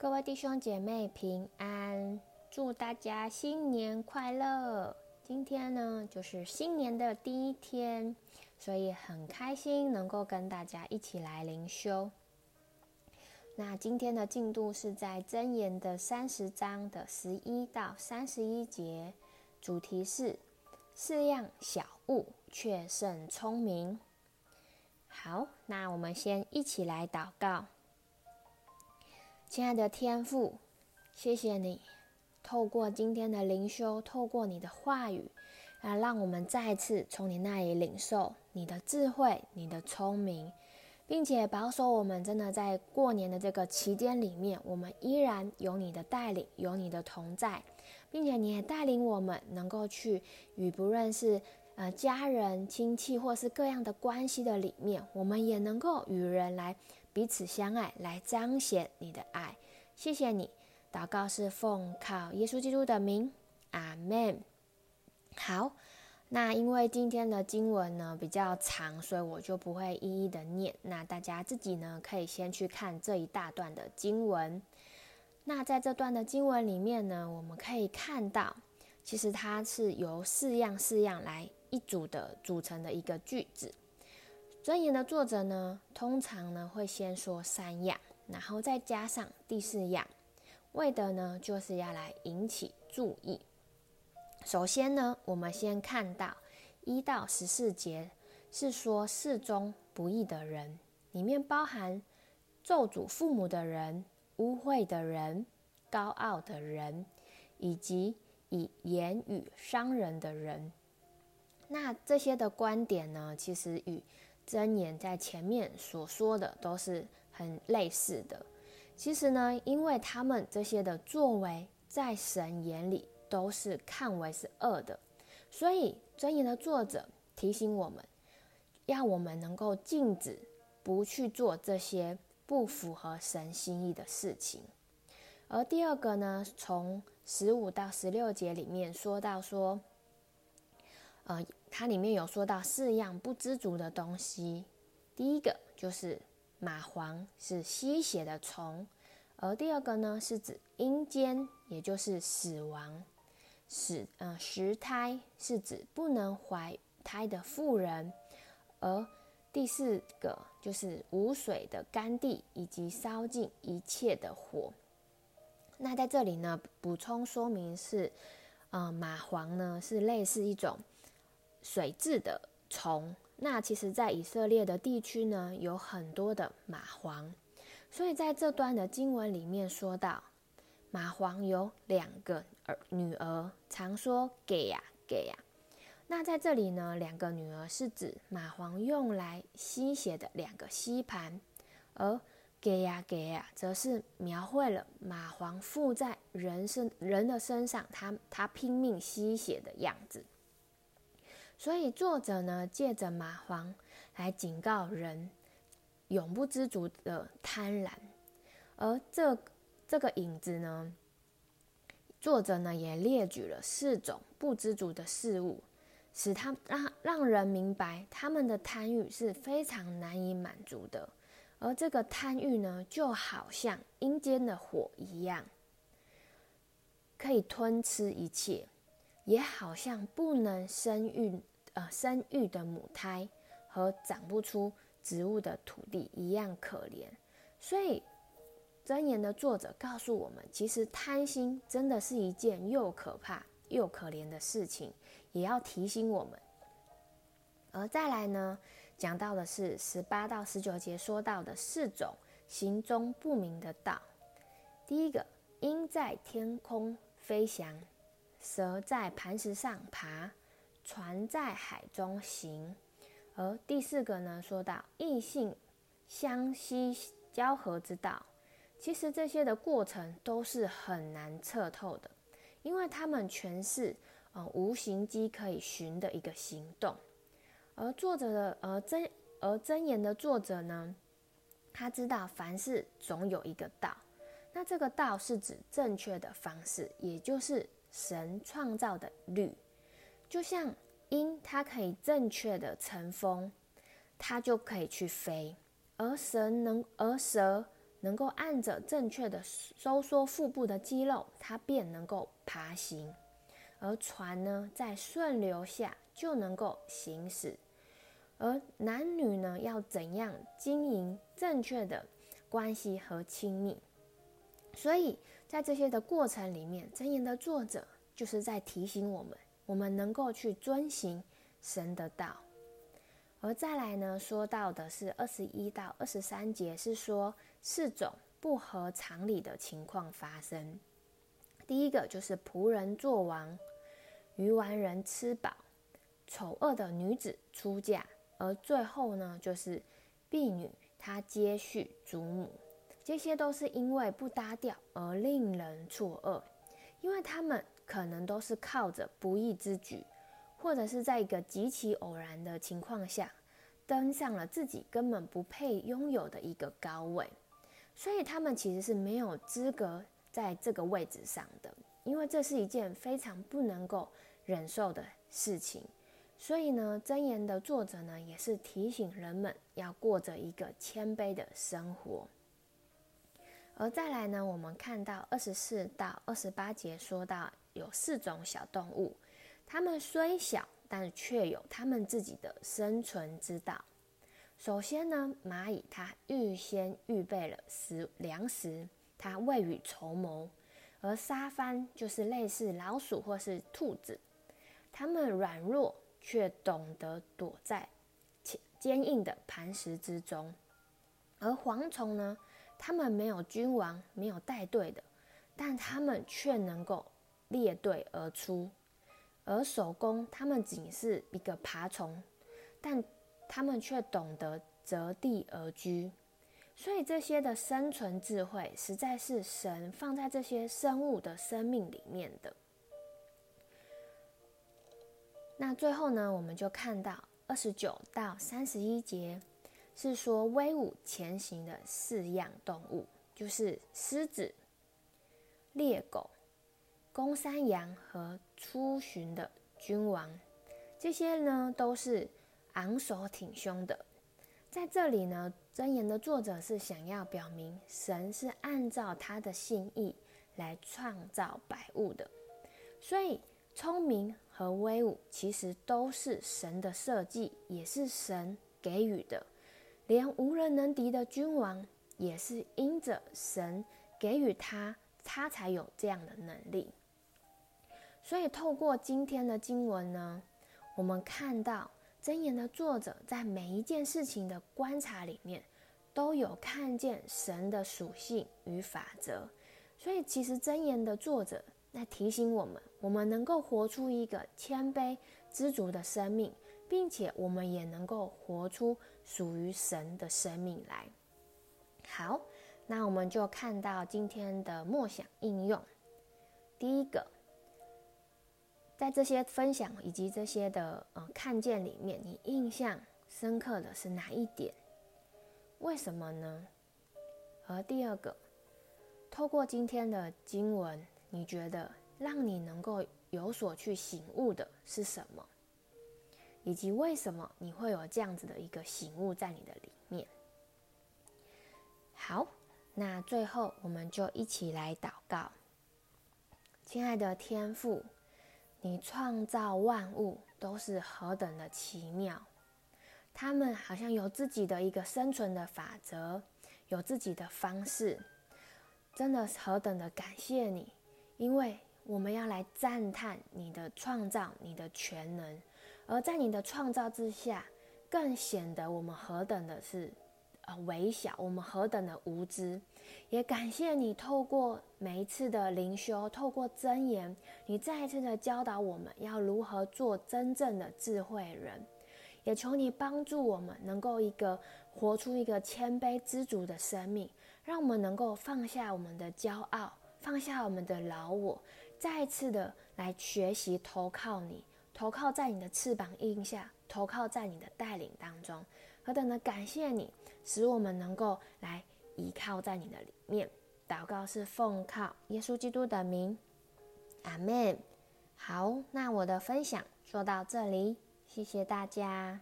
各位弟兄姐妹平安，祝大家新年快乐！今天呢，就是新年的第一天，所以很开心能够跟大家一起来灵修。那今天的进度是在箴言的三十章的十一到三十一节，主题是四样小物却胜聪明。好，那我们先一起来祷告。亲爱的天父，谢谢你透过今天的灵修，透过你的话语，啊，让我们再次从你那里领受你的智慧、你的聪明，并且保守我们。真的在过年的这个期间里面，我们依然有你的带领，有你的同在，并且你也带领我们能够去与不论是呃家人、亲戚或是各样的关系的里面，我们也能够与人来。彼此相爱，来彰显你的爱。谢谢你，祷告是奉靠耶稣基督的名，阿门。好，那因为今天的经文呢比较长，所以我就不会一一的念。那大家自己呢可以先去看这一大段的经文。那在这段的经文里面呢，我们可以看到，其实它是由四样四样来一组的组成的一个句子。箴言的作者呢，通常呢会先说三样，然后再加上第四样，为的呢就是要来引起注意。首先呢，我们先看到一到十四节，是说事中不义的人，里面包含咒诅父母的人、污秽的人、高傲的人，以及以言语伤人的人。那这些的观点呢，其实与箴言在前面所说的都是很类似的。其实呢，因为他们这些的作为，在神眼里都是看为是恶的，所以箴言的作者提醒我们，要我们能够禁止不去做这些不符合神心意的事情。而第二个呢，从十五到十六节里面说到说，呃。它里面有说到四样不知足的东西，第一个就是蚂蟥是吸血的虫，而第二个呢是指阴间，也就是死亡，死呃石胎是指不能怀胎的妇人，而第四个就是无水的干地以及烧尽一切的火。那在这里呢补充说明是，呃蚂蟥呢是类似一种。水蛭的虫，那其实，在以色列的地区呢，有很多的蚂蟥，所以在这段的经文里面说到，蚂蟥有两个儿女儿，常说给呀给呀。那在这里呢，两个女儿是指蚂蟥用来吸血的两个吸盘，而给呀给呀，则是描绘了蚂蟥附在人身人的身上，他他拼命吸血的样子。所以作者呢，借着蚂蝗来警告人永不知足的贪婪，而这这个影子呢，作者呢也列举了四种不知足的事物，使他让让人明白他们的贪欲是非常难以满足的，而这个贪欲呢，就好像阴间的火一样，可以吞吃一切，也好像不能生育。呃，生育的母胎和长不出植物的土地一样可怜，所以箴言的作者告诉我们，其实贪心真的是一件又可怕又可怜的事情，也要提醒我们。而再来呢，讲到的是十八到十九节说到的四种行踪不明的道。第一个，鹰在天空飞翔，蛇在磐石上爬。船在海中行，而第四个呢，说到异性相吸交合之道，其实这些的过程都是很难测透的，因为他们全是呃无形机可以寻的一个行动。而作者的而真而真言的作者呢，他知道凡事总有一个道，那这个道是指正确的方式，也就是神创造的律。就像鹰，它可以正确的乘风，它就可以去飞；而蛇能，而蛇能够按着正确的收缩腹部的肌肉，它便能够爬行；而船呢，在顺流下就能够行驶。而男女呢，要怎样经营正确的关系和亲密？所以在这些的过程里面，箴言的作者就是在提醒我们，我们能够去遵行神的道。而再来呢，说到的是二十一到二十三节，是说四种不合常理的情况发生。第一个就是仆人做王，愚顽人吃饱，丑恶的女子出嫁，而最后呢，就是婢女她接续祖母。这些都是因为不搭调而令人错愕，因为他们可能都是靠着不义之举。或者是在一个极其偶然的情况下，登上了自己根本不配拥有的一个高位，所以他们其实是没有资格在这个位置上的，因为这是一件非常不能够忍受的事情。所以呢，箴言的作者呢，也是提醒人们要过着一个谦卑的生活。而再来呢，我们看到二十四到二十八节说到有四种小动物。它们虽小，但却有它们自己的生存之道。首先呢，蚂蚁它预先预备了食粮食，它未雨绸缪；而沙番就是类似老鼠或是兔子，它们软弱却懂得躲在坚硬的磐石之中。而蝗虫呢，它们没有君王，没有带队的，但它们却能够列队而出。而守宫，他们仅是一个爬虫，但他们却懂得择地而居，所以这些的生存智慧，实在是神放在这些生物的生命里面的。那最后呢，我们就看到二十九到三十一节，是说威武前行的四样动物，就是狮子、猎狗。公山羊和出巡的君王，这些呢都是昂首挺胸的。在这里呢，箴言的作者是想要表明，神是按照他的心意来创造百物的，所以聪明和威武其实都是神的设计，也是神给予的。连无人能敌的君王，也是因着神给予他，他才有这样的能力。所以，透过今天的经文呢，我们看到箴言的作者在每一件事情的观察里面，都有看见神的属性与法则。所以，其实箴言的作者在提醒我们，我们能够活出一个谦卑知足的生命，并且我们也能够活出属于神的生命来。好，那我们就看到今天的默想应用，第一个。在这些分享以及这些的呃看见里面，你印象深刻的是哪一点？为什么呢？而第二个，透过今天的经文，你觉得让你能够有所去醒悟的是什么？以及为什么你会有这样子的一个醒悟在你的里面？好，那最后我们就一起来祷告，亲爱的天父。你创造万物都是何等的奇妙，他们好像有自己的一个生存的法则，有自己的方式，真的何等的感谢你，因为我们要来赞叹你的创造，你的全能，而在你的创造之下，更显得我们何等的是。微小，我们何等的无知！也感谢你透过每一次的灵修，透过箴言，你再一次的教导我们要如何做真正的智慧人。也求你帮助我们，能够一个活出一个谦卑知足的生命，让我们能够放下我们的骄傲，放下我们的老我，再一次的来学习投靠你，投靠在你的翅膀荫下，投靠在你的带领当中。何等的感谢你！使我们能够来依靠在你的里面。祷告是奉靠耶稣基督的名，阿门。好，那我的分享说到这里，谢谢大家。